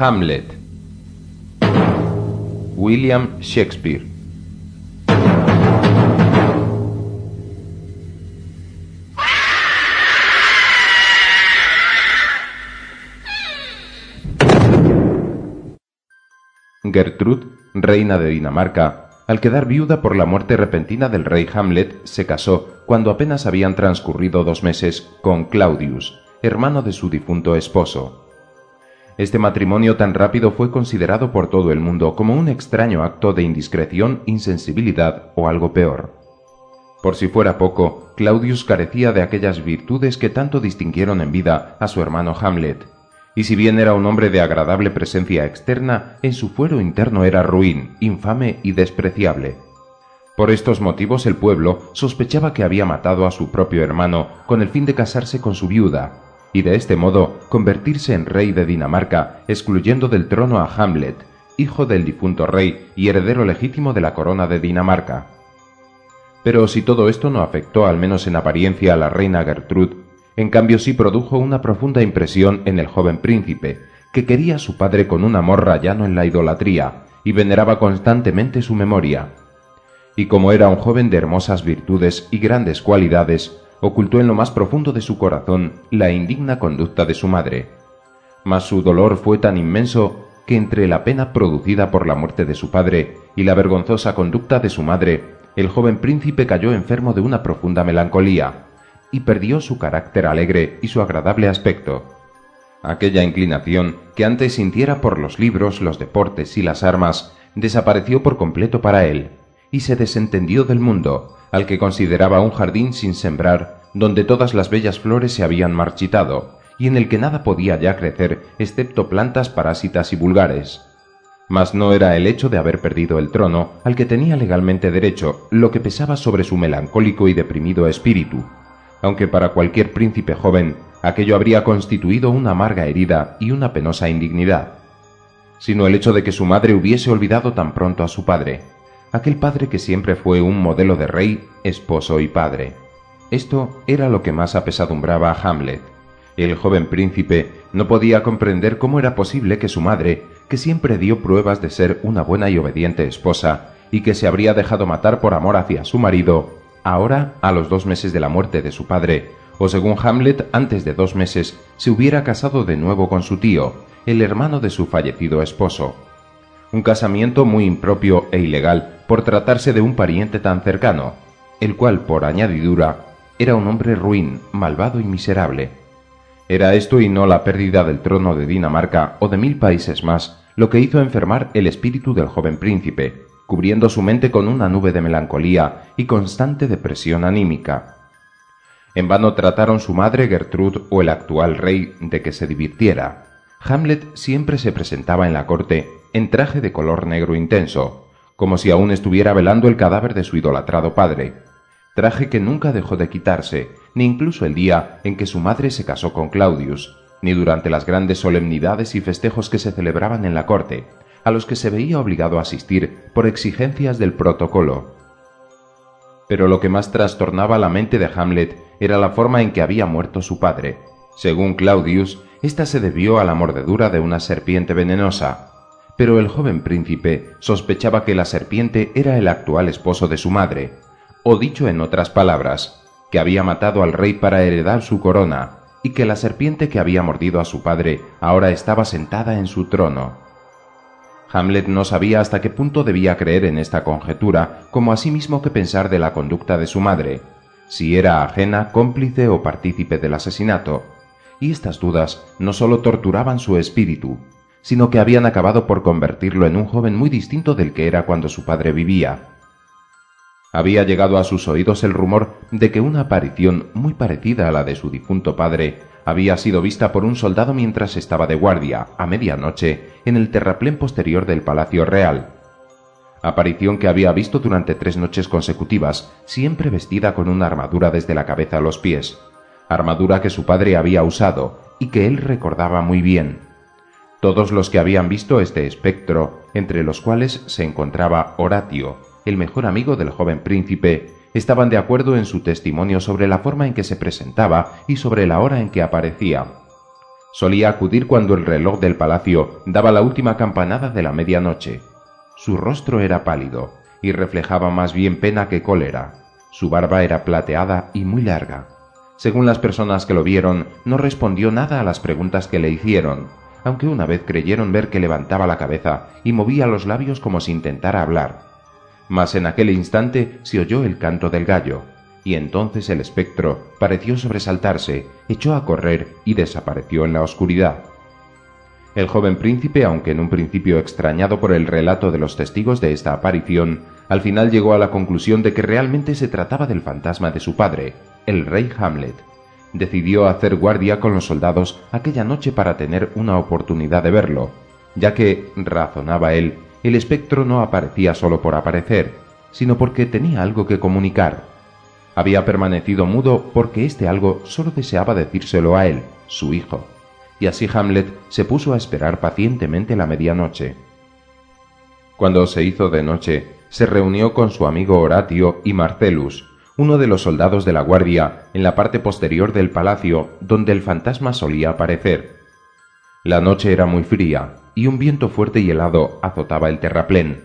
Hamlet William Shakespeare Gertrude, reina de Dinamarca, al quedar viuda por la muerte repentina del rey Hamlet, se casó, cuando apenas habían transcurrido dos meses, con Claudius, hermano de su difunto esposo. Este matrimonio tan rápido fue considerado por todo el mundo como un extraño acto de indiscreción, insensibilidad o algo peor. Por si fuera poco, Claudius carecía de aquellas virtudes que tanto distinguieron en vida a su hermano Hamlet, y si bien era un hombre de agradable presencia externa, en su fuero interno era ruin, infame y despreciable. Por estos motivos el pueblo sospechaba que había matado a su propio hermano con el fin de casarse con su viuda, y de este modo convertirse en rey de Dinamarca, excluyendo del trono a Hamlet, hijo del difunto rey y heredero legítimo de la corona de Dinamarca. Pero si todo esto no afectó al menos en apariencia a la reina Gertrude, en cambio sí produjo una profunda impresión en el joven príncipe, que quería a su padre con un amor rayano en la idolatría y veneraba constantemente su memoria. Y como era un joven de hermosas virtudes y grandes cualidades, ocultó en lo más profundo de su corazón la indigna conducta de su madre. Mas su dolor fue tan inmenso que entre la pena producida por la muerte de su padre y la vergonzosa conducta de su madre, el joven príncipe cayó enfermo de una profunda melancolía, y perdió su carácter alegre y su agradable aspecto. Aquella inclinación que antes sintiera por los libros, los deportes y las armas desapareció por completo para él, y se desentendió del mundo, al que consideraba un jardín sin sembrar, donde todas las bellas flores se habían marchitado, y en el que nada podía ya crecer excepto plantas parásitas y vulgares. Mas no era el hecho de haber perdido el trono al que tenía legalmente derecho lo que pesaba sobre su melancólico y deprimido espíritu, aunque para cualquier príncipe joven aquello habría constituido una amarga herida y una penosa indignidad, sino el hecho de que su madre hubiese olvidado tan pronto a su padre, aquel padre que siempre fue un modelo de rey, esposo y padre. Esto era lo que más apesadumbraba a Hamlet. El joven príncipe no podía comprender cómo era posible que su madre, que siempre dio pruebas de ser una buena y obediente esposa, y que se habría dejado matar por amor hacia su marido, ahora a los dos meses de la muerte de su padre, o según Hamlet antes de dos meses, se hubiera casado de nuevo con su tío, el hermano de su fallecido esposo. Un casamiento muy impropio e ilegal por tratarse de un pariente tan cercano, el cual, por añadidura, era un hombre ruin, malvado y miserable. Era esto y no la pérdida del trono de Dinamarca o de mil países más lo que hizo enfermar el espíritu del joven príncipe, cubriendo su mente con una nube de melancolía y constante depresión anímica. En vano trataron su madre Gertrude o el actual rey de que se divirtiera. Hamlet siempre se presentaba en la corte en traje de color negro intenso, como si aún estuviera velando el cadáver de su idolatrado padre, traje que nunca dejó de quitarse, ni incluso el día en que su madre se casó con Claudius, ni durante las grandes solemnidades y festejos que se celebraban en la corte, a los que se veía obligado a asistir por exigencias del protocolo. Pero lo que más trastornaba la mente de Hamlet era la forma en que había muerto su padre. Según Claudius, ésta se debió a la mordedura de una serpiente venenosa, pero el joven príncipe sospechaba que la serpiente era el actual esposo de su madre, o dicho en otras palabras, que había matado al rey para heredar su corona, y que la serpiente que había mordido a su padre ahora estaba sentada en su trono. Hamlet no sabía hasta qué punto debía creer en esta conjetura, como asimismo que pensar de la conducta de su madre, si era ajena, cómplice o partícipe del asesinato. Y estas dudas no sólo torturaban su espíritu, sino que habían acabado por convertirlo en un joven muy distinto del que era cuando su padre vivía. Había llegado a sus oídos el rumor de que una aparición muy parecida a la de su difunto padre había sido vista por un soldado mientras estaba de guardia, a medianoche, en el terraplén posterior del Palacio Real. Aparición que había visto durante tres noches consecutivas, siempre vestida con una armadura desde la cabeza a los pies, armadura que su padre había usado y que él recordaba muy bien. Todos los que habían visto este espectro, entre los cuales se encontraba Horatio, el mejor amigo del joven príncipe, estaban de acuerdo en su testimonio sobre la forma en que se presentaba y sobre la hora en que aparecía. Solía acudir cuando el reloj del palacio daba la última campanada de la medianoche. Su rostro era pálido y reflejaba más bien pena que cólera. Su barba era plateada y muy larga. Según las personas que lo vieron, no respondió nada a las preguntas que le hicieron, aunque una vez creyeron ver que levantaba la cabeza y movía los labios como si intentara hablar mas en aquel instante se oyó el canto del gallo, y entonces el espectro pareció sobresaltarse, echó a correr y desapareció en la oscuridad. El joven príncipe, aunque en un principio extrañado por el relato de los testigos de esta aparición, al final llegó a la conclusión de que realmente se trataba del fantasma de su padre, el rey Hamlet. Decidió hacer guardia con los soldados aquella noche para tener una oportunidad de verlo, ya que, razonaba él, el espectro no aparecía solo por aparecer, sino porque tenía algo que comunicar. Había permanecido mudo porque este algo solo deseaba decírselo a él, su hijo, y así Hamlet se puso a esperar pacientemente la medianoche. Cuando se hizo de noche, se reunió con su amigo Horatio y Marcellus, uno de los soldados de la guardia, en la parte posterior del palacio donde el fantasma solía aparecer. La noche era muy fría, y un viento fuerte y helado azotaba el terraplén.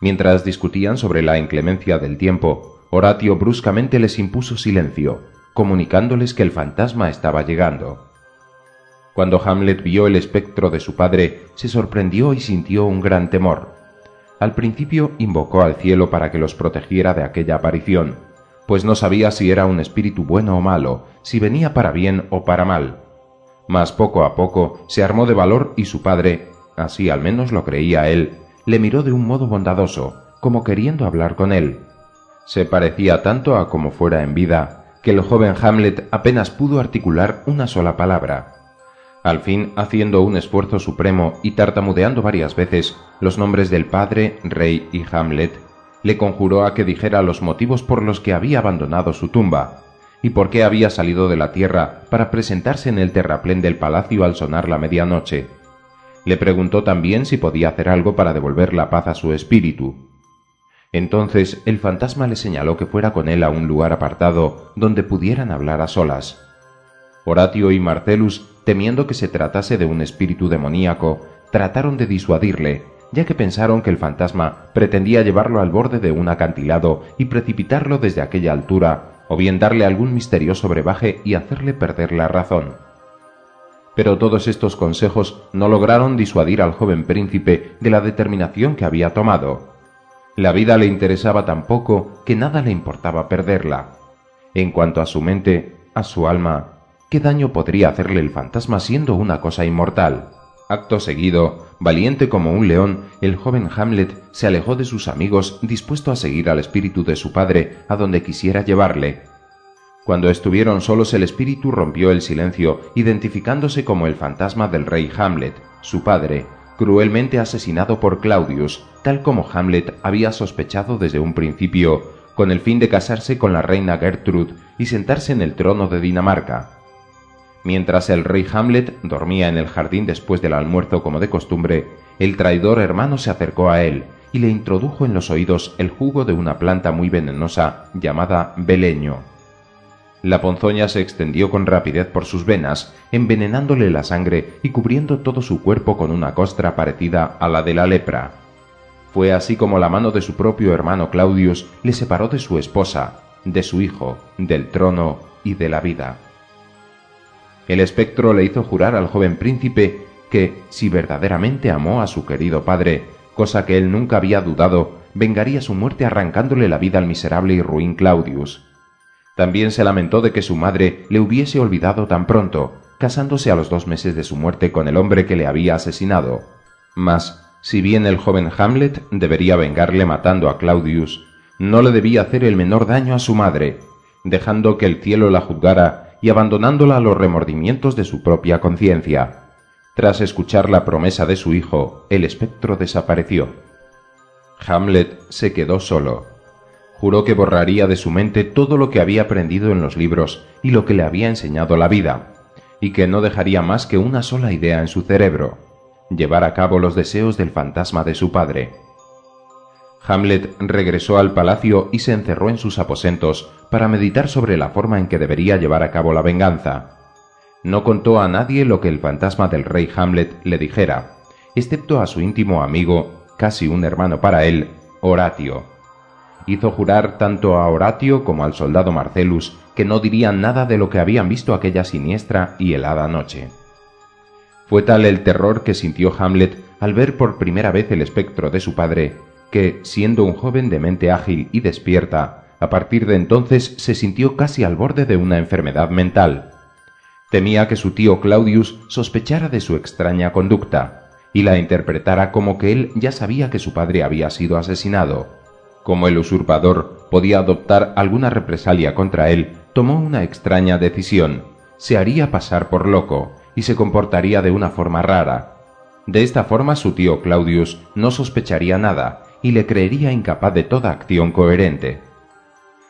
Mientras discutían sobre la inclemencia del tiempo, Horatio bruscamente les impuso silencio, comunicándoles que el fantasma estaba llegando. Cuando Hamlet vio el espectro de su padre, se sorprendió y sintió un gran temor. Al principio invocó al cielo para que los protegiera de aquella aparición, pues no sabía si era un espíritu bueno o malo, si venía para bien o para mal mas poco a poco se armó de valor y su padre, así al menos lo creía él, le miró de un modo bondadoso, como queriendo hablar con él. Se parecía tanto a como fuera en vida, que el joven Hamlet apenas pudo articular una sola palabra. Al fin, haciendo un esfuerzo supremo y tartamudeando varias veces los nombres del padre, rey y Hamlet, le conjuró a que dijera los motivos por los que había abandonado su tumba, y por qué había salido de la tierra para presentarse en el terraplén del palacio al sonar la medianoche. Le preguntó también si podía hacer algo para devolver la paz a su espíritu. Entonces el fantasma le señaló que fuera con él a un lugar apartado donde pudieran hablar a solas. Horatio y Marcellus, temiendo que se tratase de un espíritu demoníaco, trataron de disuadirle, ya que pensaron que el fantasma pretendía llevarlo al borde de un acantilado y precipitarlo desde aquella altura o bien darle algún misterioso brebaje y hacerle perder la razón. Pero todos estos consejos no lograron disuadir al joven príncipe de la determinación que había tomado. La vida le interesaba tan poco que nada le importaba perderla. En cuanto a su mente, a su alma, ¿qué daño podría hacerle el fantasma siendo una cosa inmortal? Acto seguido, valiente como un león, el joven Hamlet se alejó de sus amigos dispuesto a seguir al espíritu de su padre a donde quisiera llevarle. Cuando estuvieron solos el espíritu rompió el silencio, identificándose como el fantasma del rey Hamlet, su padre, cruelmente asesinado por Claudius, tal como Hamlet había sospechado desde un principio, con el fin de casarse con la reina Gertrude y sentarse en el trono de Dinamarca. Mientras el rey Hamlet dormía en el jardín después del almuerzo como de costumbre, el traidor hermano se acercó a él y le introdujo en los oídos el jugo de una planta muy venenosa llamada beleño. La ponzoña se extendió con rapidez por sus venas, envenenándole la sangre y cubriendo todo su cuerpo con una costra parecida a la de la lepra. Fue así como la mano de su propio hermano Claudius le separó de su esposa, de su hijo, del trono y de la vida. El espectro le hizo jurar al joven príncipe que, si verdaderamente amó a su querido padre, cosa que él nunca había dudado, vengaría su muerte arrancándole la vida al miserable y ruin Claudius. También se lamentó de que su madre le hubiese olvidado tan pronto, casándose a los dos meses de su muerte con el hombre que le había asesinado. Mas, si bien el joven Hamlet debería vengarle matando a Claudius, no le debía hacer el menor daño a su madre, dejando que el cielo la juzgara y abandonándola a los remordimientos de su propia conciencia. Tras escuchar la promesa de su hijo, el espectro desapareció. Hamlet se quedó solo. Juró que borraría de su mente todo lo que había aprendido en los libros y lo que le había enseñado la vida, y que no dejaría más que una sola idea en su cerebro, llevar a cabo los deseos del fantasma de su padre. Hamlet regresó al palacio y se encerró en sus aposentos para meditar sobre la forma en que debería llevar a cabo la venganza. No contó a nadie lo que el fantasma del rey Hamlet le dijera, excepto a su íntimo amigo, casi un hermano para él, Horatio. Hizo jurar tanto a Horatio como al soldado Marcellus que no dirían nada de lo que habían visto aquella siniestra y helada noche. Fue tal el terror que sintió Hamlet al ver por primera vez el espectro de su padre, que, siendo un joven de mente ágil y despierta, a partir de entonces se sintió casi al borde de una enfermedad mental. Temía que su tío Claudius sospechara de su extraña conducta y la interpretara como que él ya sabía que su padre había sido asesinado. Como el usurpador podía adoptar alguna represalia contra él, tomó una extraña decisión. Se haría pasar por loco y se comportaría de una forma rara. De esta forma su tío Claudius no sospecharía nada y le creería incapaz de toda acción coherente.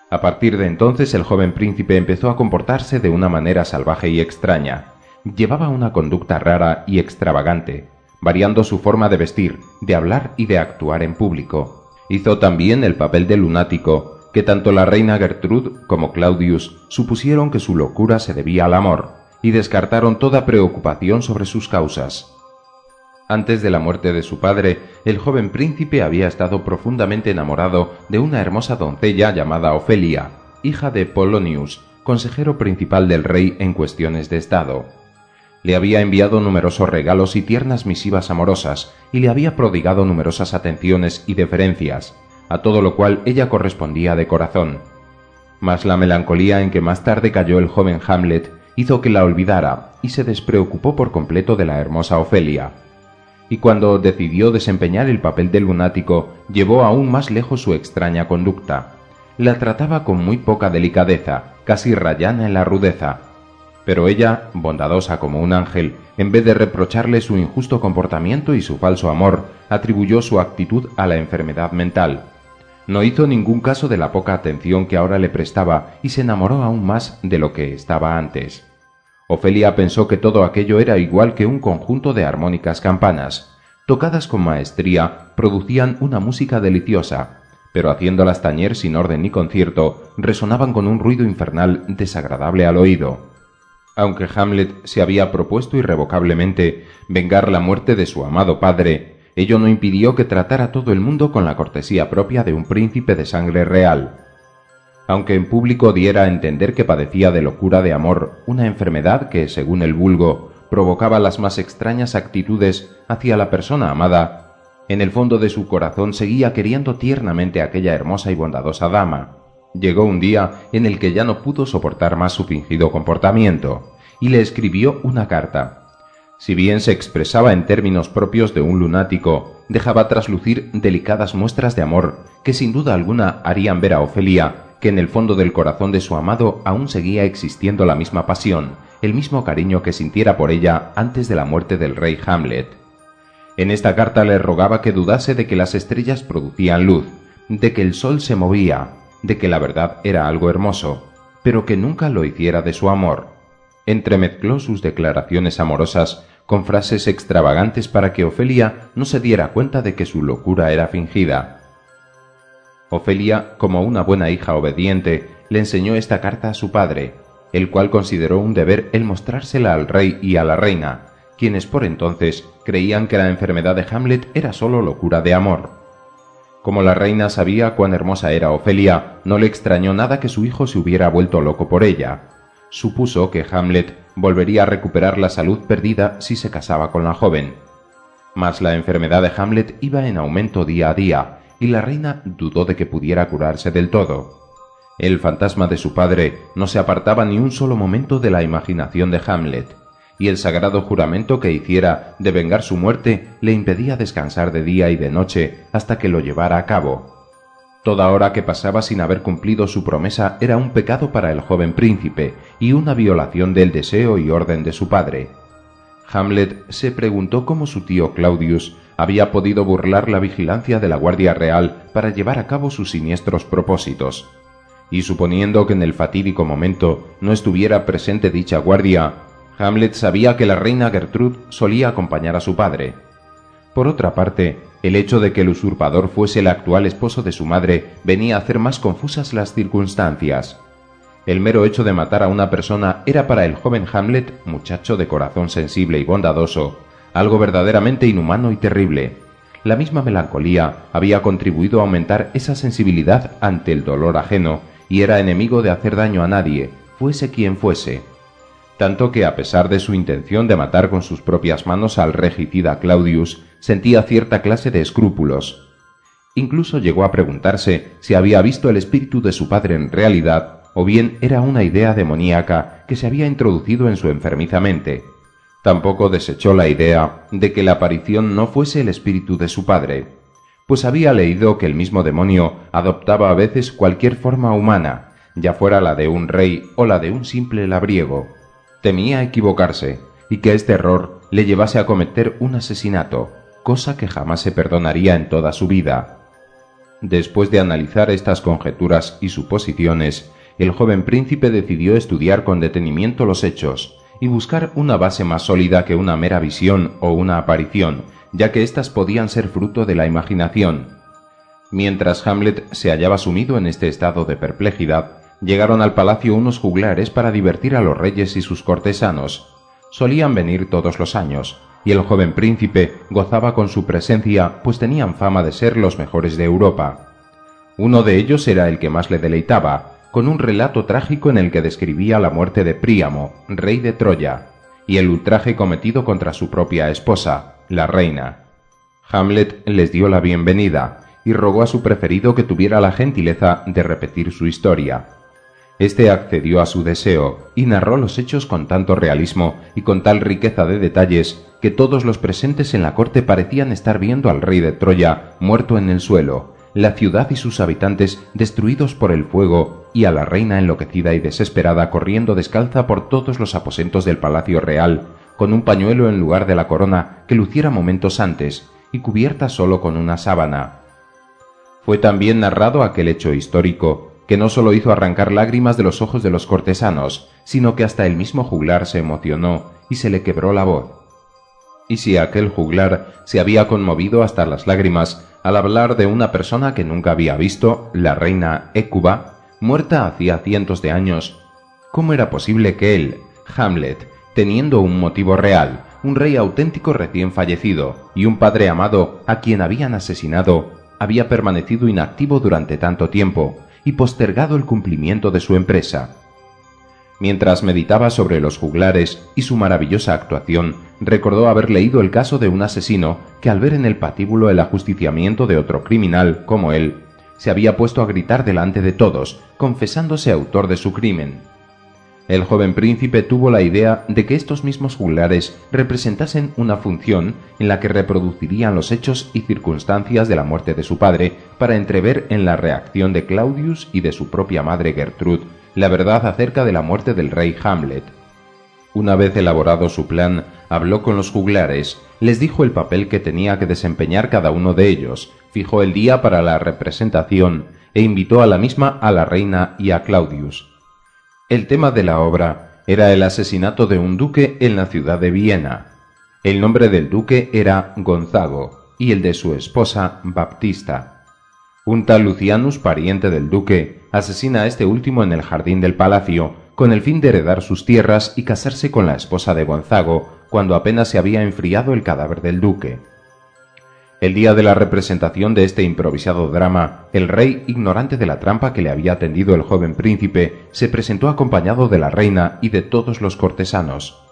A partir de entonces el joven príncipe empezó a comportarse de una manera salvaje y extraña. Llevaba una conducta rara y extravagante, variando su forma de vestir, de hablar y de actuar en público. Hizo también el papel de lunático, que tanto la reina Gertrude como Claudius supusieron que su locura se debía al amor, y descartaron toda preocupación sobre sus causas. Antes de la muerte de su padre, el joven príncipe había estado profundamente enamorado de una hermosa doncella llamada Ofelia, hija de Polonius, consejero principal del rey en cuestiones de Estado. Le había enviado numerosos regalos y tiernas misivas amorosas, y le había prodigado numerosas atenciones y deferencias, a todo lo cual ella correspondía de corazón. Mas la melancolía en que más tarde cayó el joven Hamlet hizo que la olvidara y se despreocupó por completo de la hermosa Ofelia y cuando decidió desempeñar el papel de lunático, llevó aún más lejos su extraña conducta. La trataba con muy poca delicadeza, casi rayana en la rudeza. Pero ella, bondadosa como un ángel, en vez de reprocharle su injusto comportamiento y su falso amor, atribuyó su actitud a la enfermedad mental. No hizo ningún caso de la poca atención que ahora le prestaba y se enamoró aún más de lo que estaba antes. Ofelia pensó que todo aquello era igual que un conjunto de armónicas campanas. Tocadas con maestría, producían una música deliciosa, pero haciéndolas tañer sin orden ni concierto, resonaban con un ruido infernal desagradable al oído. Aunque Hamlet se había propuesto irrevocablemente vengar la muerte de su amado padre, ello no impidió que tratara todo el mundo con la cortesía propia de un príncipe de sangre real aunque en público diera a entender que padecía de locura de amor, una enfermedad que, según el vulgo, provocaba las más extrañas actitudes hacia la persona amada, en el fondo de su corazón seguía queriendo tiernamente a aquella hermosa y bondadosa dama. Llegó un día en el que ya no pudo soportar más su fingido comportamiento, y le escribió una carta. Si bien se expresaba en términos propios de un lunático, dejaba traslucir delicadas muestras de amor que sin duda alguna harían ver a Ofelia que en el fondo del corazón de su amado aún seguía existiendo la misma pasión, el mismo cariño que sintiera por ella antes de la muerte del rey Hamlet. En esta carta le rogaba que dudase de que las estrellas producían luz, de que el sol se movía, de que la verdad era algo hermoso, pero que nunca lo hiciera de su amor. Entremezcló sus declaraciones amorosas con frases extravagantes para que Ofelia no se diera cuenta de que su locura era fingida, Ofelia, como una buena hija obediente, le enseñó esta carta a su padre, el cual consideró un deber el mostrársela al rey y a la reina, quienes por entonces creían que la enfermedad de Hamlet era sólo locura de amor. Como la reina sabía cuán hermosa era Ofelia, no le extrañó nada que su hijo se hubiera vuelto loco por ella. Supuso que Hamlet volvería a recuperar la salud perdida si se casaba con la joven. Mas la enfermedad de Hamlet iba en aumento día a día, y la reina dudó de que pudiera curarse del todo. El fantasma de su padre no se apartaba ni un solo momento de la imaginación de Hamlet, y el sagrado juramento que hiciera de vengar su muerte le impedía descansar de día y de noche hasta que lo llevara a cabo. Toda hora que pasaba sin haber cumplido su promesa era un pecado para el joven príncipe y una violación del deseo y orden de su padre. Hamlet se preguntó cómo su tío Claudius había podido burlar la vigilancia de la Guardia Real para llevar a cabo sus siniestros propósitos. Y suponiendo que en el fatídico momento no estuviera presente dicha guardia, Hamlet sabía que la reina Gertrude solía acompañar a su padre. Por otra parte, el hecho de que el usurpador fuese el actual esposo de su madre venía a hacer más confusas las circunstancias. El mero hecho de matar a una persona era para el joven Hamlet, muchacho de corazón sensible y bondadoso, algo verdaderamente inhumano y terrible. La misma melancolía había contribuido a aumentar esa sensibilidad ante el dolor ajeno y era enemigo de hacer daño a nadie, fuese quien fuese. Tanto que a pesar de su intención de matar con sus propias manos al regicida Claudius, sentía cierta clase de escrúpulos. Incluso llegó a preguntarse si había visto el espíritu de su padre en realidad o bien era una idea demoníaca que se había introducido en su enfermiza mente. Tampoco desechó la idea de que la aparición no fuese el espíritu de su padre, pues había leído que el mismo demonio adoptaba a veces cualquier forma humana, ya fuera la de un rey o la de un simple labriego. Temía equivocarse y que este error le llevase a cometer un asesinato, cosa que jamás se perdonaría en toda su vida. Después de analizar estas conjeturas y suposiciones, el joven príncipe decidió estudiar con detenimiento los hechos y buscar una base más sólida que una mera visión o una aparición, ya que éstas podían ser fruto de la imaginación. Mientras Hamlet se hallaba sumido en este estado de perplejidad, llegaron al palacio unos juglares para divertir a los reyes y sus cortesanos. Solían venir todos los años, y el joven príncipe gozaba con su presencia, pues tenían fama de ser los mejores de Europa. Uno de ellos era el que más le deleitaba, con un relato trágico en el que describía la muerte de Príamo, rey de Troya, y el ultraje cometido contra su propia esposa, la reina. Hamlet les dio la bienvenida y rogó a su preferido que tuviera la gentileza de repetir su historia. Este accedió a su deseo y narró los hechos con tanto realismo y con tal riqueza de detalles que todos los presentes en la corte parecían estar viendo al rey de Troya muerto en el suelo, la ciudad y sus habitantes destruidos por el fuego y a la reina enloquecida y desesperada corriendo descalza por todos los aposentos del palacio real, con un pañuelo en lugar de la corona que luciera momentos antes y cubierta solo con una sábana. Fue también narrado aquel hecho histórico que no sólo hizo arrancar lágrimas de los ojos de los cortesanos, sino que hasta el mismo juglar se emocionó y se le quebró la voz. Y si aquel juglar se había conmovido hasta las lágrimas al hablar de una persona que nunca había visto, la reina Écuba, muerta hacía cientos de años. ¿Cómo era posible que él, Hamlet, teniendo un motivo real, un rey auténtico recién fallecido y un padre amado a quien habían asesinado, había permanecido inactivo durante tanto tiempo y postergado el cumplimiento de su empresa? Mientras meditaba sobre los juglares y su maravillosa actuación, recordó haber leído el caso de un asesino que al ver en el patíbulo el ajusticiamiento de otro criminal como él, se había puesto a gritar delante de todos, confesándose autor de su crimen. El joven príncipe tuvo la idea de que estos mismos juglares representasen una función en la que reproducirían los hechos y circunstancias de la muerte de su padre para entrever en la reacción de Claudius y de su propia madre Gertrude la verdad acerca de la muerte del rey Hamlet. Una vez elaborado su plan, habló con los juglares, les dijo el papel que tenía que desempeñar cada uno de ellos, fijó el día para la representación e invitó a la misma a la reina y a Claudius. El tema de la obra era el asesinato de un duque en la ciudad de Viena. El nombre del duque era Gonzago y el de su esposa Baptista. Un tal Lucianus, pariente del duque, asesina a este último en el jardín del palacio, con el fin de heredar sus tierras y casarse con la esposa de Gonzago, cuando apenas se había enfriado el cadáver del duque. El día de la representación de este improvisado drama, el rey, ignorante de la trampa que le había tendido el joven príncipe, se presentó acompañado de la reina y de todos los cortesanos.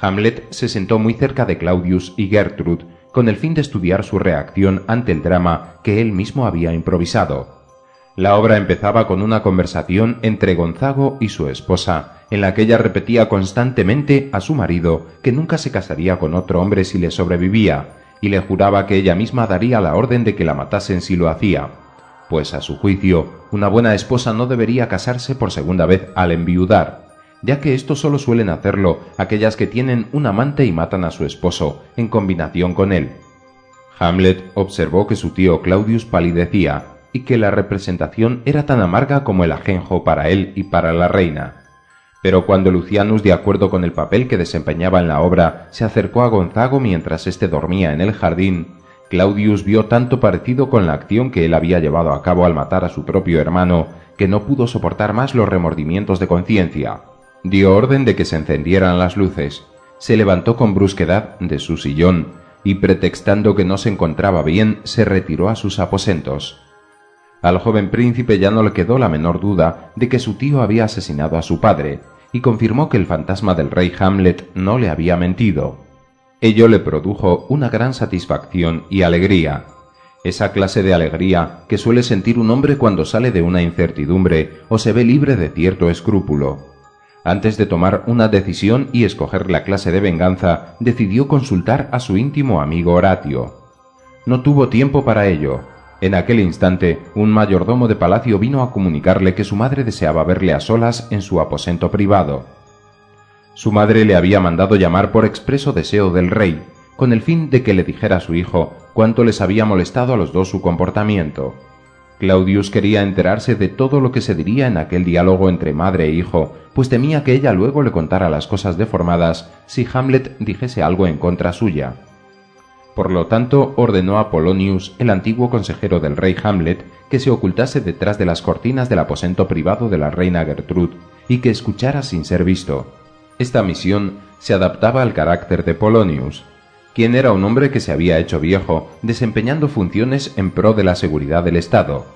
Hamlet se sentó muy cerca de Claudius y Gertrude, con el fin de estudiar su reacción ante el drama que él mismo había improvisado. La obra empezaba con una conversación entre Gonzago y su esposa, en la que ella repetía constantemente a su marido que nunca se casaría con otro hombre si le sobrevivía, y le juraba que ella misma daría la orden de que la matasen si lo hacía, pues a su juicio una buena esposa no debería casarse por segunda vez al enviudar, ya que esto solo suelen hacerlo aquellas que tienen un amante y matan a su esposo en combinación con él. Hamlet observó que su tío Claudius palidecía y que la representación era tan amarga como el ajenjo para él y para la reina. Pero cuando Lucianus, de acuerdo con el papel que desempeñaba en la obra, se acercó a Gonzago mientras éste dormía en el jardín, Claudius vio tanto parecido con la acción que él había llevado a cabo al matar a su propio hermano, que no pudo soportar más los remordimientos de conciencia. Dio orden de que se encendieran las luces, se levantó con brusquedad de su sillón, y pretextando que no se encontraba bien, se retiró a sus aposentos. Al joven príncipe ya no le quedó la menor duda de que su tío había asesinado a su padre, y confirmó que el fantasma del rey Hamlet no le había mentido. Ello le produjo una gran satisfacción y alegría, esa clase de alegría que suele sentir un hombre cuando sale de una incertidumbre o se ve libre de cierto escrúpulo. Antes de tomar una decisión y escoger la clase de venganza, decidió consultar a su íntimo amigo Horatio. No tuvo tiempo para ello, en aquel instante, un mayordomo de palacio vino a comunicarle que su madre deseaba verle a solas en su aposento privado. Su madre le había mandado llamar por expreso deseo del rey, con el fin de que le dijera a su hijo cuánto les había molestado a los dos su comportamiento. Claudius quería enterarse de todo lo que se diría en aquel diálogo entre madre e hijo, pues temía que ella luego le contara las cosas deformadas si Hamlet dijese algo en contra suya. Por lo tanto, ordenó a Polonius, el antiguo consejero del rey Hamlet, que se ocultase detrás de las cortinas del aposento privado de la reina Gertrude y que escuchara sin ser visto. Esta misión se adaptaba al carácter de Polonius, quien era un hombre que se había hecho viejo, desempeñando funciones en pro de la seguridad del Estado,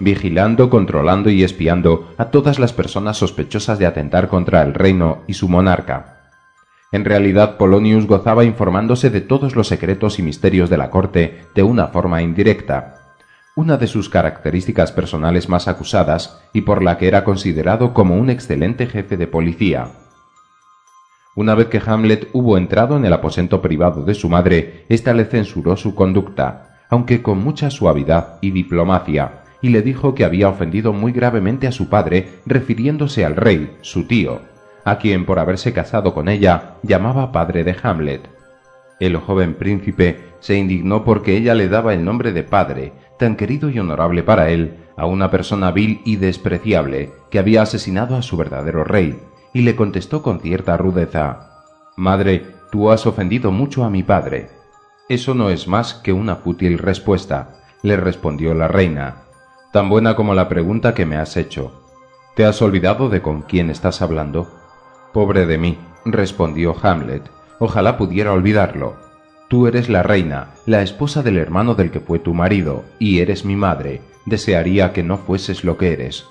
vigilando, controlando y espiando a todas las personas sospechosas de atentar contra el reino y su monarca. En realidad, Polonius gozaba informándose de todos los secretos y misterios de la corte de una forma indirecta, una de sus características personales más acusadas y por la que era considerado como un excelente jefe de policía. Una vez que Hamlet hubo entrado en el aposento privado de su madre, ésta le censuró su conducta, aunque con mucha suavidad y diplomacia, y le dijo que había ofendido muy gravemente a su padre refiriéndose al rey, su tío, a quien por haberse casado con ella llamaba padre de Hamlet. El joven príncipe se indignó porque ella le daba el nombre de padre, tan querido y honorable para él, a una persona vil y despreciable que había asesinado a su verdadero rey, y le contestó con cierta rudeza Madre, tú has ofendido mucho a mi padre. Eso no es más que una fútil respuesta, le respondió la reina, tan buena como la pregunta que me has hecho. ¿Te has olvidado de con quién estás hablando? Pobre de mí, respondió Hamlet, ojalá pudiera olvidarlo. Tú eres la reina, la esposa del hermano del que fue tu marido, y eres mi madre. Desearía que no fueses lo que eres.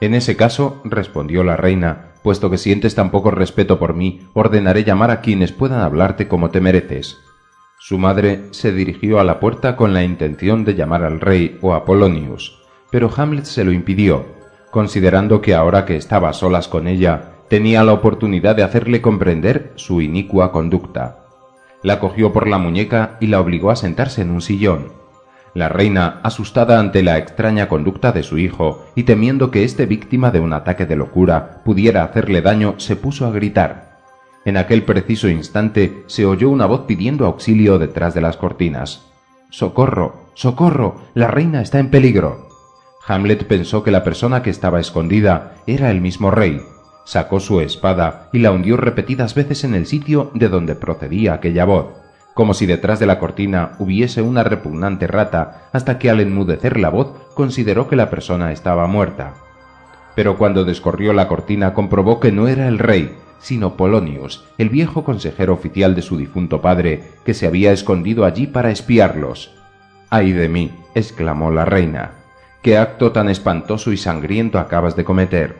En ese caso, respondió la reina, puesto que sientes tan poco respeto por mí, ordenaré llamar a quienes puedan hablarte como te mereces. Su madre se dirigió a la puerta con la intención de llamar al rey o a Polonius, pero Hamlet se lo impidió, considerando que ahora que estaba a solas con ella, tenía la oportunidad de hacerle comprender su inicua conducta. La cogió por la muñeca y la obligó a sentarse en un sillón. La reina, asustada ante la extraña conducta de su hijo y temiendo que éste víctima de un ataque de locura pudiera hacerle daño, se puso a gritar. En aquel preciso instante se oyó una voz pidiendo auxilio detrás de las cortinas. ¡Socorro! ¡Socorro! La reina está en peligro. Hamlet pensó que la persona que estaba escondida era el mismo rey, sacó su espada y la hundió repetidas veces en el sitio de donde procedía aquella voz, como si detrás de la cortina hubiese una repugnante rata, hasta que al enmudecer la voz consideró que la persona estaba muerta. Pero cuando descorrió la cortina comprobó que no era el rey, sino Polonius, el viejo consejero oficial de su difunto padre, que se había escondido allí para espiarlos. ¡Ay de mí! exclamó la reina. ¿Qué acto tan espantoso y sangriento acabas de cometer?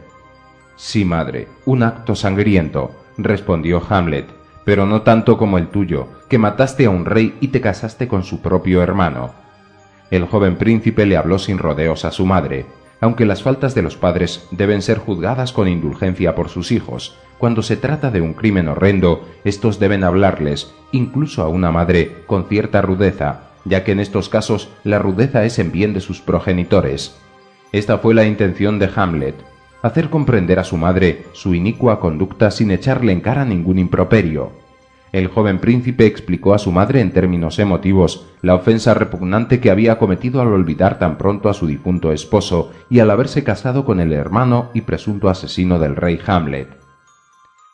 Sí, madre, un acto sangriento, respondió Hamlet, pero no tanto como el tuyo, que mataste a un rey y te casaste con su propio hermano. El joven príncipe le habló sin rodeos a su madre, aunque las faltas de los padres deben ser juzgadas con indulgencia por sus hijos, cuando se trata de un crimen horrendo, estos deben hablarles, incluso a una madre, con cierta rudeza, ya que en estos casos la rudeza es en bien de sus progenitores. Esta fue la intención de Hamlet, hacer comprender a su madre su inicua conducta sin echarle en cara ningún improperio. El joven príncipe explicó a su madre en términos emotivos la ofensa repugnante que había cometido al olvidar tan pronto a su difunto esposo y al haberse casado con el hermano y presunto asesino del rey Hamlet.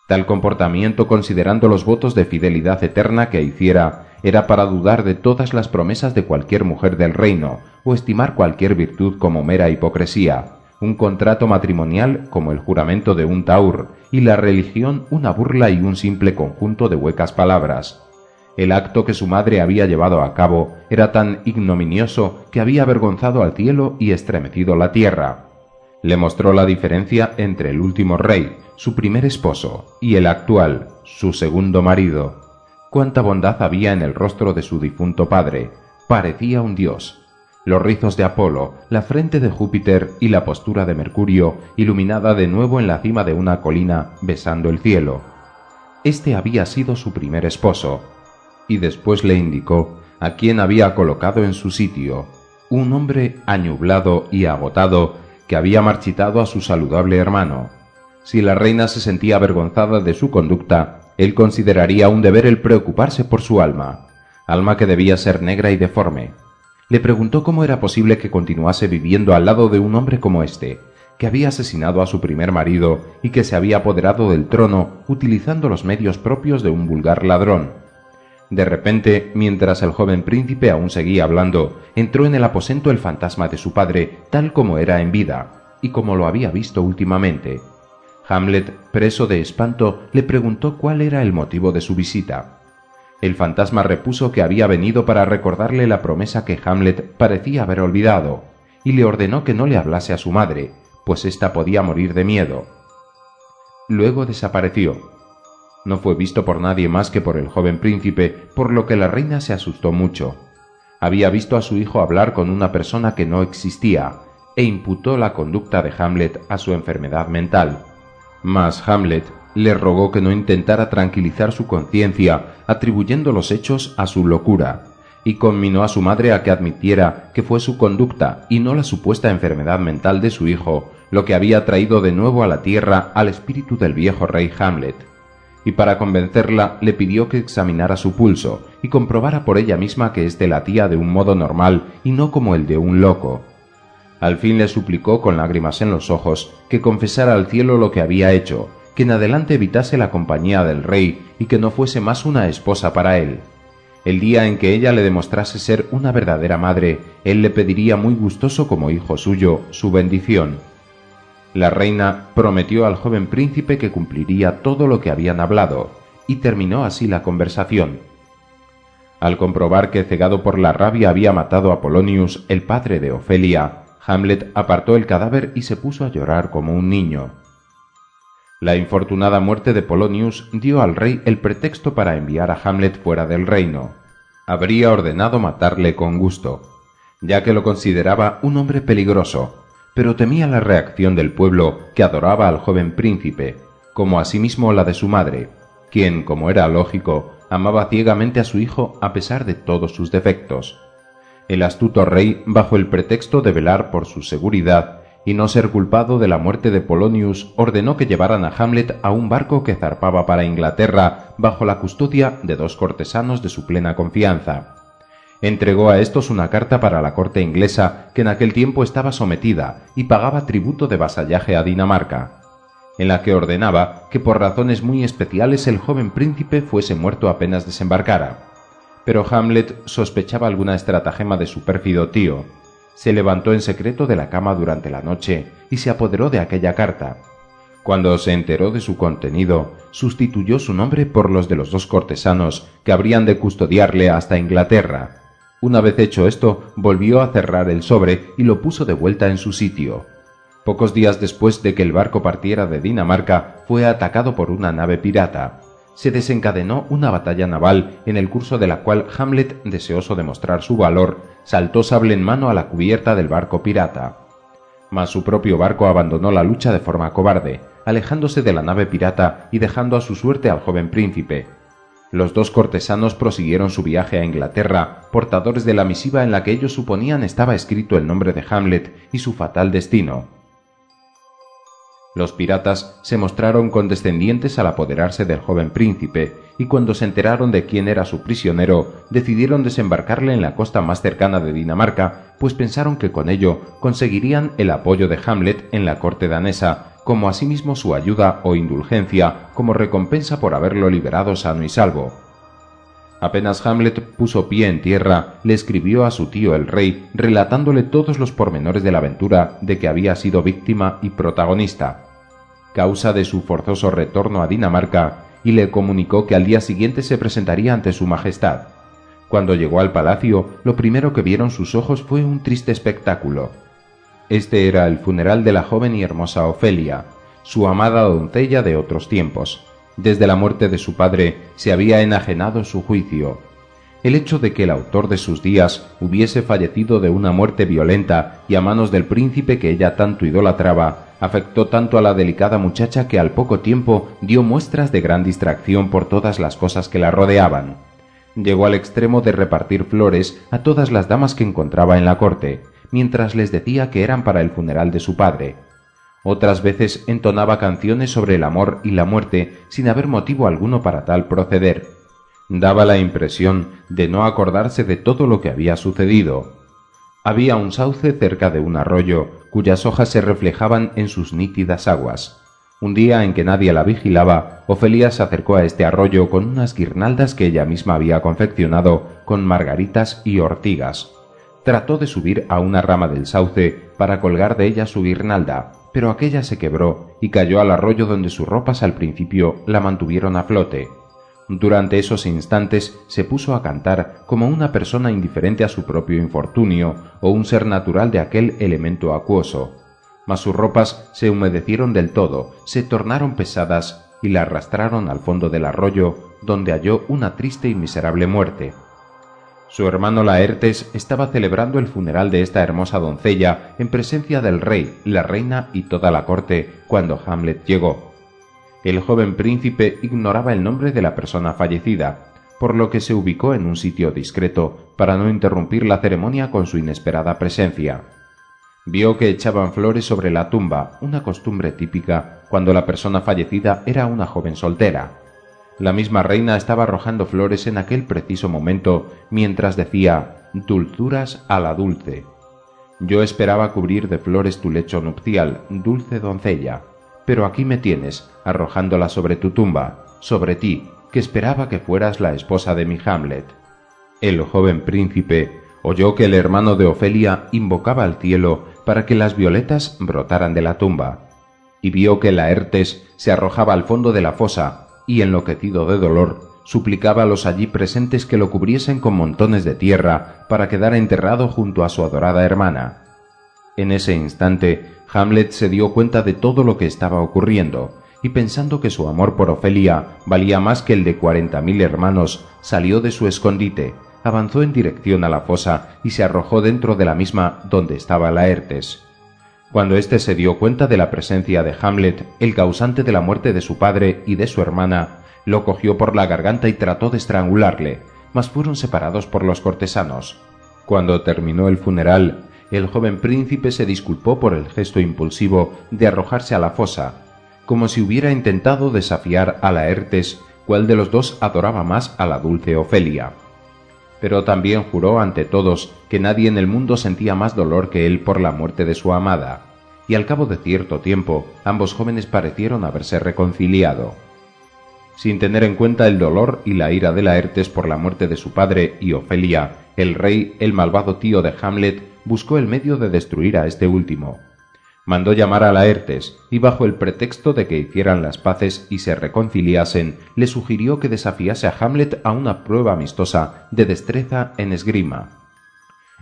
Tal comportamiento, considerando los votos de fidelidad eterna que hiciera, era para dudar de todas las promesas de cualquier mujer del reino, o estimar cualquier virtud como mera hipocresía, un contrato matrimonial como el juramento de un taur, y la religión una burla y un simple conjunto de huecas palabras. El acto que su madre había llevado a cabo era tan ignominioso que había avergonzado al cielo y estremecido la tierra. Le mostró la diferencia entre el último rey, su primer esposo, y el actual, su segundo marido. Cuánta bondad había en el rostro de su difunto padre. Parecía un dios, los rizos de Apolo, la frente de Júpiter y la postura de Mercurio, iluminada de nuevo en la cima de una colina, besando el cielo. Este había sido su primer esposo, y después le indicó a quien había colocado en su sitio, un hombre añublado y agotado que había marchitado a su saludable hermano. Si la reina se sentía avergonzada de su conducta, él consideraría un deber el preocuparse por su alma, alma que debía ser negra y deforme, le preguntó cómo era posible que continuase viviendo al lado de un hombre como este, que había asesinado a su primer marido y que se había apoderado del trono utilizando los medios propios de un vulgar ladrón. De repente, mientras el joven príncipe aún seguía hablando, entró en el aposento el fantasma de su padre tal como era en vida, y como lo había visto últimamente. Hamlet, preso de espanto, le preguntó cuál era el motivo de su visita. El fantasma repuso que había venido para recordarle la promesa que Hamlet parecía haber olvidado, y le ordenó que no le hablase a su madre, pues ésta podía morir de miedo. Luego desapareció. No fue visto por nadie más que por el joven príncipe, por lo que la reina se asustó mucho. Había visto a su hijo hablar con una persona que no existía, e imputó la conducta de Hamlet a su enfermedad mental. Mas Hamlet le rogó que no intentara tranquilizar su conciencia atribuyendo los hechos a su locura, y conminó a su madre a que admitiera que fue su conducta y no la supuesta enfermedad mental de su hijo lo que había traído de nuevo a la tierra al espíritu del viejo rey Hamlet. Y para convencerla le pidió que examinara su pulso y comprobara por ella misma que éste latía de un modo normal y no como el de un loco. Al fin le suplicó con lágrimas en los ojos que confesara al cielo lo que había hecho que en adelante evitase la compañía del rey y que no fuese más una esposa para él. El día en que ella le demostrase ser una verdadera madre, él le pediría muy gustoso como hijo suyo su bendición. La reina prometió al joven príncipe que cumpliría todo lo que habían hablado, y terminó así la conversación. Al comprobar que cegado por la rabia había matado a Polonius, el padre de Ofelia, Hamlet apartó el cadáver y se puso a llorar como un niño. La infortunada muerte de Polonius dio al rey el pretexto para enviar a Hamlet fuera del reino. Habría ordenado matarle con gusto, ya que lo consideraba un hombre peligroso, pero temía la reacción del pueblo que adoraba al joven príncipe, como asimismo la de su madre, quien, como era lógico, amaba ciegamente a su hijo a pesar de todos sus defectos. El astuto rey, bajo el pretexto de velar por su seguridad, y no ser culpado de la muerte de Polonius, ordenó que llevaran a Hamlet a un barco que zarpaba para Inglaterra bajo la custodia de dos cortesanos de su plena confianza. Entregó a estos una carta para la corte inglesa que en aquel tiempo estaba sometida y pagaba tributo de vasallaje a Dinamarca, en la que ordenaba que por razones muy especiales el joven príncipe fuese muerto apenas desembarcara. Pero Hamlet sospechaba alguna estratagema de su pérfido tío, se levantó en secreto de la cama durante la noche y se apoderó de aquella carta. Cuando se enteró de su contenido, sustituyó su nombre por los de los dos cortesanos que habrían de custodiarle hasta Inglaterra. Una vez hecho esto, volvió a cerrar el sobre y lo puso de vuelta en su sitio. Pocos días después de que el barco partiera de Dinamarca, fue atacado por una nave pirata. Se desencadenó una batalla naval en el curso de la cual Hamlet, deseoso de mostrar su valor, saltó sable en mano a la cubierta del barco pirata. Mas su propio barco abandonó la lucha de forma cobarde, alejándose de la nave pirata y dejando a su suerte al joven príncipe. Los dos cortesanos prosiguieron su viaje a Inglaterra, portadores de la misiva en la que ellos suponían estaba escrito el nombre de Hamlet y su fatal destino. Los piratas se mostraron condescendientes al apoderarse del joven príncipe, y cuando se enteraron de quién era su prisionero, decidieron desembarcarle en la costa más cercana de Dinamarca, pues pensaron que con ello conseguirían el apoyo de Hamlet en la corte danesa, como asimismo su ayuda o indulgencia como recompensa por haberlo liberado sano y salvo. Apenas Hamlet puso pie en tierra, le escribió a su tío el rey, relatándole todos los pormenores de la aventura de que había sido víctima y protagonista, causa de su forzoso retorno a Dinamarca, y le comunicó que al día siguiente se presentaría ante su Majestad. Cuando llegó al palacio, lo primero que vieron sus ojos fue un triste espectáculo. Este era el funeral de la joven y hermosa Ofelia, su amada doncella de otros tiempos. Desde la muerte de su padre se había enajenado su juicio. El hecho de que el autor de sus días hubiese fallecido de una muerte violenta y a manos del príncipe que ella tanto idolatraba, afectó tanto a la delicada muchacha que al poco tiempo dio muestras de gran distracción por todas las cosas que la rodeaban. Llegó al extremo de repartir flores a todas las damas que encontraba en la corte, mientras les decía que eran para el funeral de su padre, otras veces entonaba canciones sobre el amor y la muerte sin haber motivo alguno para tal proceder. Daba la impresión de no acordarse de todo lo que había sucedido. Había un sauce cerca de un arroyo cuyas hojas se reflejaban en sus nítidas aguas. Un día en que nadie la vigilaba, Ofelia se acercó a este arroyo con unas guirnaldas que ella misma había confeccionado con margaritas y ortigas. Trató de subir a una rama del sauce para colgar de ella su guirnalda, pero aquella se quebró y cayó al arroyo donde sus ropas al principio la mantuvieron a flote. Durante esos instantes se puso a cantar como una persona indiferente a su propio infortunio o un ser natural de aquel elemento acuoso. Mas sus ropas se humedecieron del todo, se tornaron pesadas y la arrastraron al fondo del arroyo, donde halló una triste y miserable muerte. Su hermano Laertes estaba celebrando el funeral de esta hermosa doncella en presencia del rey, la reina y toda la corte cuando Hamlet llegó. El joven príncipe ignoraba el nombre de la persona fallecida, por lo que se ubicó en un sitio discreto para no interrumpir la ceremonia con su inesperada presencia. Vio que echaban flores sobre la tumba, una costumbre típica cuando la persona fallecida era una joven soltera. La misma reina estaba arrojando flores en aquel preciso momento mientras decía dulzuras a la dulce. Yo esperaba cubrir de flores tu lecho nupcial, dulce doncella, pero aquí me tienes, arrojándola sobre tu tumba, sobre ti, que esperaba que fueras la esposa de mi Hamlet. El joven príncipe oyó que el hermano de Ofelia invocaba al cielo para que las violetas brotaran de la tumba, y vio que Laertes se arrojaba al fondo de la fosa, y enloquecido de dolor, suplicaba a los allí presentes que lo cubriesen con montones de tierra para quedar enterrado junto a su adorada hermana. En ese instante, Hamlet se dio cuenta de todo lo que estaba ocurriendo, y pensando que su amor por Ofelia valía más que el de cuarenta mil hermanos, salió de su escondite, avanzó en dirección a la fosa y se arrojó dentro de la misma donde estaba Laertes. Cuando éste se dio cuenta de la presencia de Hamlet, el causante de la muerte de su padre y de su hermana, lo cogió por la garganta y trató de estrangularle, mas fueron separados por los cortesanos. Cuando terminó el funeral, el joven príncipe se disculpó por el gesto impulsivo de arrojarse a la fosa, como si hubiera intentado desafiar a Laertes cuál de los dos adoraba más a la dulce Ofelia pero también juró ante todos que nadie en el mundo sentía más dolor que él por la muerte de su amada, y al cabo de cierto tiempo ambos jóvenes parecieron haberse reconciliado. Sin tener en cuenta el dolor y la ira de Laertes por la muerte de su padre y Ofelia, el rey, el malvado tío de Hamlet, buscó el medio de destruir a este último, Mandó llamar a Laertes y bajo el pretexto de que hicieran las paces y se reconciliasen, le sugirió que desafiase a Hamlet a una prueba amistosa de destreza en esgrima.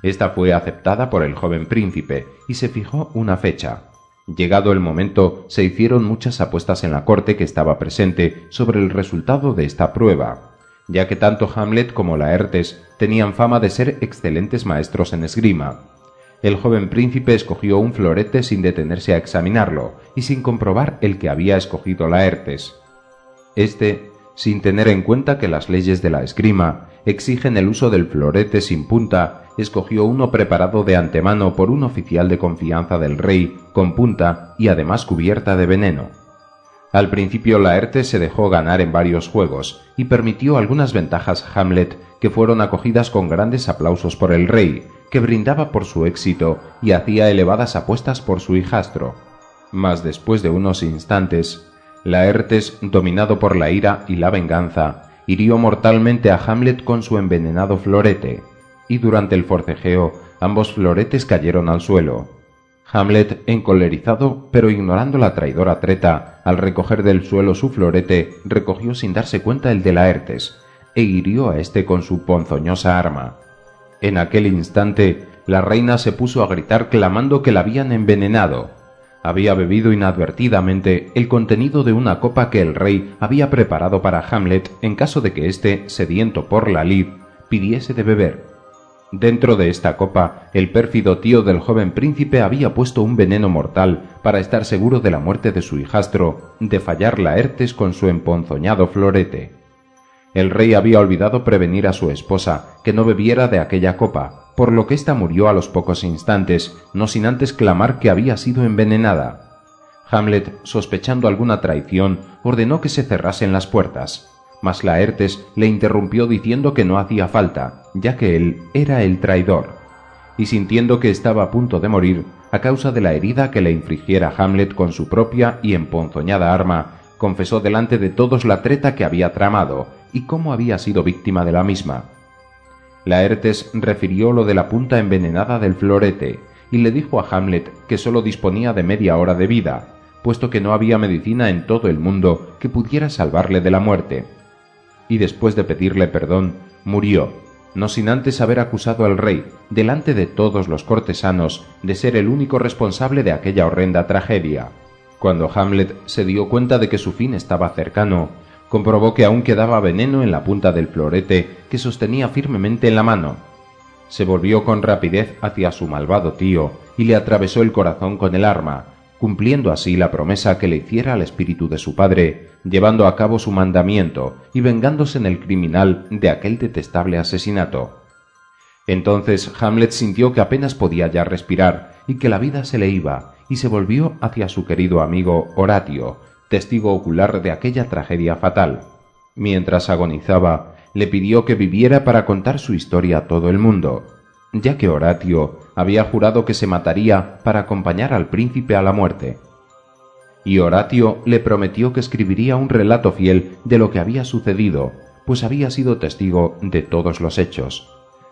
Esta fue aceptada por el joven príncipe y se fijó una fecha. Llegado el momento, se hicieron muchas apuestas en la corte que estaba presente sobre el resultado de esta prueba, ya que tanto Hamlet como Laertes tenían fama de ser excelentes maestros en esgrima. El joven príncipe escogió un florete sin detenerse a examinarlo y sin comprobar el que había escogido Laertes. Este, sin tener en cuenta que las leyes de la esgrima exigen el uso del florete sin punta, escogió uno preparado de antemano por un oficial de confianza del rey, con punta y además cubierta de veneno. Al principio Laertes se dejó ganar en varios juegos y permitió algunas ventajas a Hamlet que fueron acogidas con grandes aplausos por el rey, que brindaba por su éxito y hacía elevadas apuestas por su hijastro. Mas después de unos instantes, Laertes, dominado por la ira y la venganza, hirió mortalmente a Hamlet con su envenenado florete, y durante el forcejeo ambos floretes cayeron al suelo. Hamlet, encolerizado, pero ignorando la traidora treta, al recoger del suelo su florete, recogió sin darse cuenta el de Laertes, e hirió a éste con su ponzoñosa arma. En aquel instante, la reina se puso a gritar clamando que la habían envenenado, había bebido inadvertidamente el contenido de una copa que el rey había preparado para Hamlet en caso de que éste, sediento por la lid, pidiese de beber. Dentro de esta copa, el pérfido tío del joven príncipe había puesto un veneno mortal para estar seguro de la muerte de su hijastro, de fallar Laertes con su emponzoñado florete. El rey había olvidado prevenir a su esposa que no bebiera de aquella copa, por lo que ésta murió a los pocos instantes, no sin antes clamar que había sido envenenada. Hamlet, sospechando alguna traición, ordenó que se cerrasen las puertas, mas Laertes le interrumpió diciendo que no hacía falta, ya que él era el traidor. Y sintiendo que estaba a punto de morir, a causa de la herida que le infligiera Hamlet con su propia y emponzoñada arma, confesó delante de todos la treta que había tramado y cómo había sido víctima de la misma. Laertes refirió lo de la punta envenenada del florete y le dijo a Hamlet que sólo disponía de media hora de vida, puesto que no había medicina en todo el mundo que pudiera salvarle de la muerte. Y después de pedirle perdón, murió, no sin antes haber acusado al rey, delante de todos los cortesanos, de ser el único responsable de aquella horrenda tragedia. Cuando Hamlet se dio cuenta de que su fin estaba cercano, comprobó que aún quedaba veneno en la punta del florete que sostenía firmemente en la mano. Se volvió con rapidez hacia su malvado tío y le atravesó el corazón con el arma, cumpliendo así la promesa que le hiciera al espíritu de su padre, llevando a cabo su mandamiento y vengándose en el criminal de aquel detestable asesinato. Entonces Hamlet sintió que apenas podía ya respirar y que la vida se le iba, y se volvió hacia su querido amigo Horatio, testigo ocular de aquella tragedia fatal. Mientras agonizaba, le pidió que viviera para contar su historia a todo el mundo, ya que Horatio había jurado que se mataría para acompañar al príncipe a la muerte. Y Horatio le prometió que escribiría un relato fiel de lo que había sucedido, pues había sido testigo de todos los hechos.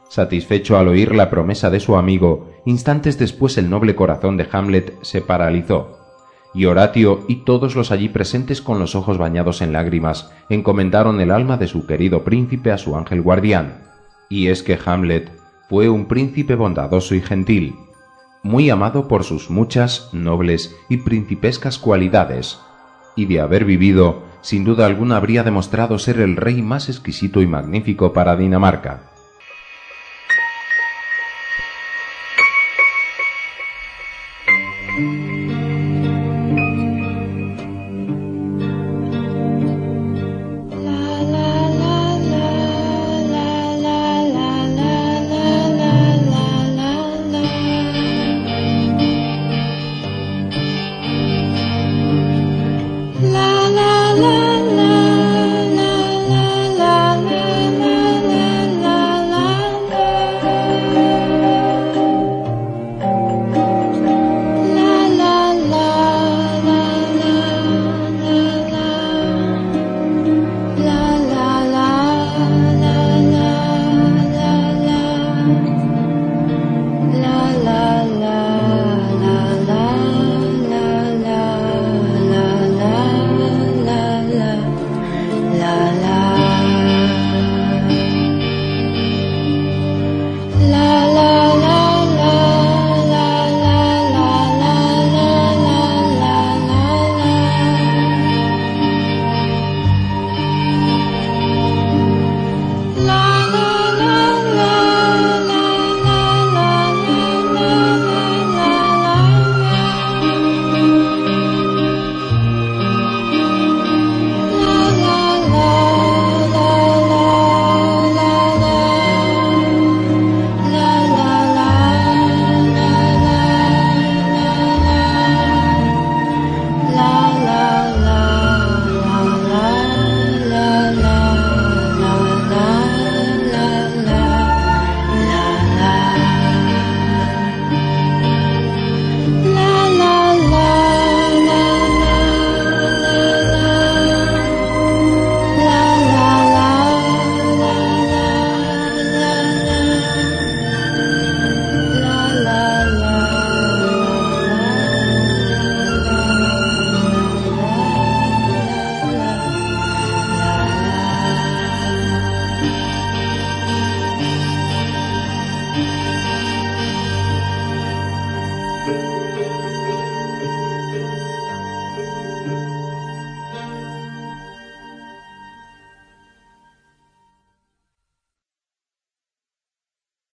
Satisfecho al oír la promesa de su amigo, instantes después el noble corazón de Hamlet se paralizó y Horatio y todos los allí presentes con los ojos bañados en lágrimas encomendaron el alma de su querido príncipe a su ángel guardián. Y es que Hamlet fue un príncipe bondadoso y gentil, muy amado por sus muchas, nobles y principescas cualidades, y de haber vivido, sin duda alguna habría demostrado ser el rey más exquisito y magnífico para Dinamarca.